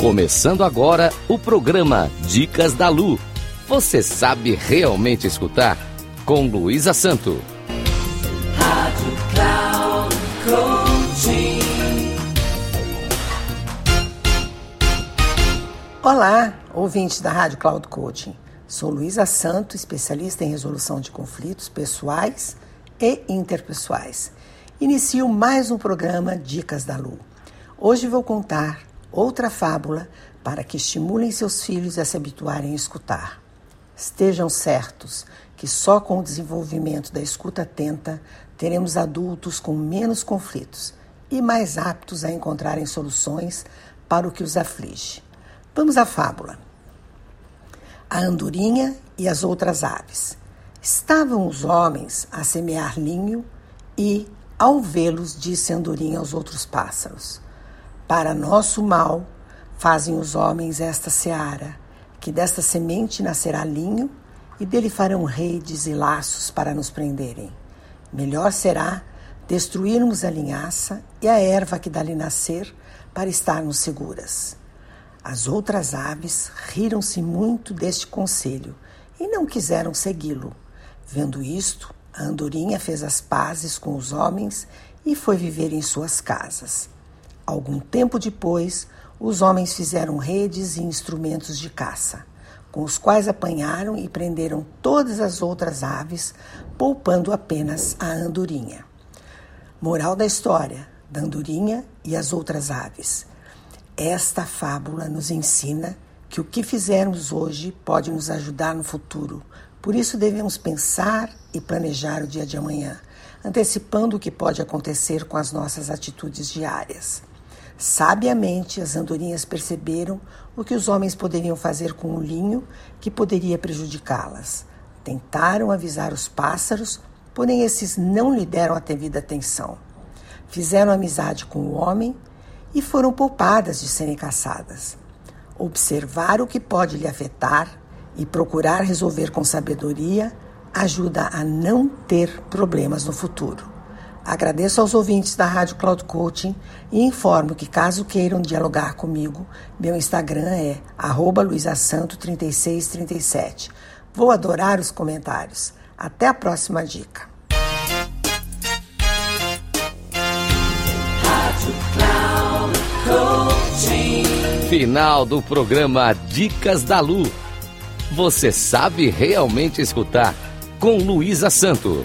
Começando agora o programa Dicas da Lu. Você sabe realmente escutar? Com Luísa Santo. Rádio Cloud Coaching. Olá, ouvintes da Rádio Cloud Coaching. Sou Luísa Santo, especialista em resolução de conflitos pessoais e interpessoais. Inicio mais um programa Dicas da Lu. Hoje vou contar outra fábula para que estimulem seus filhos a se habituarem a escutar. Estejam certos que só com o desenvolvimento da escuta atenta teremos adultos com menos conflitos e mais aptos a encontrarem soluções para o que os aflige. Vamos à fábula. A andorinha e as outras aves. Estavam os homens a semear linho e, ao vê-los, disse a andorinha aos outros pássaros: Para nosso mal fazem os homens esta seara, que desta semente nascerá linho e dele farão redes e laços para nos prenderem. Melhor será destruirmos a linhaça e a erva que dali nascer para estarmos seguras. As outras aves riram-se muito deste conselho e não quiseram segui-lo. Vendo isto, a andorinha fez as pazes com os homens e foi viver em suas casas. Algum tempo depois, os homens fizeram redes e instrumentos de caça, com os quais apanharam e prenderam todas as outras aves, poupando apenas a andorinha. Moral da história: da andorinha e as outras aves. Esta fábula nos ensina que o que fizermos hoje pode nos ajudar no futuro. Por isso devemos pensar e planejar o dia de amanhã, antecipando o que pode acontecer com as nossas atitudes diárias. Sabiamente, as andorinhas perceberam o que os homens poderiam fazer com o linho que poderia prejudicá-las. Tentaram avisar os pássaros, porém esses não lhe deram a devida atenção. Fizeram amizade com o homem e foram poupadas de serem caçadas. Observar o que pode lhe afetar e procurar resolver com sabedoria ajuda a não ter problemas no futuro. Agradeço aos ouvintes da Rádio Cloud Coaching e informo que, caso queiram dialogar comigo, meu Instagram é luisasanto3637. Vou adorar os comentários. Até a próxima dica. Final do programa Dicas da Lu. Você sabe realmente escutar com Luísa Santo.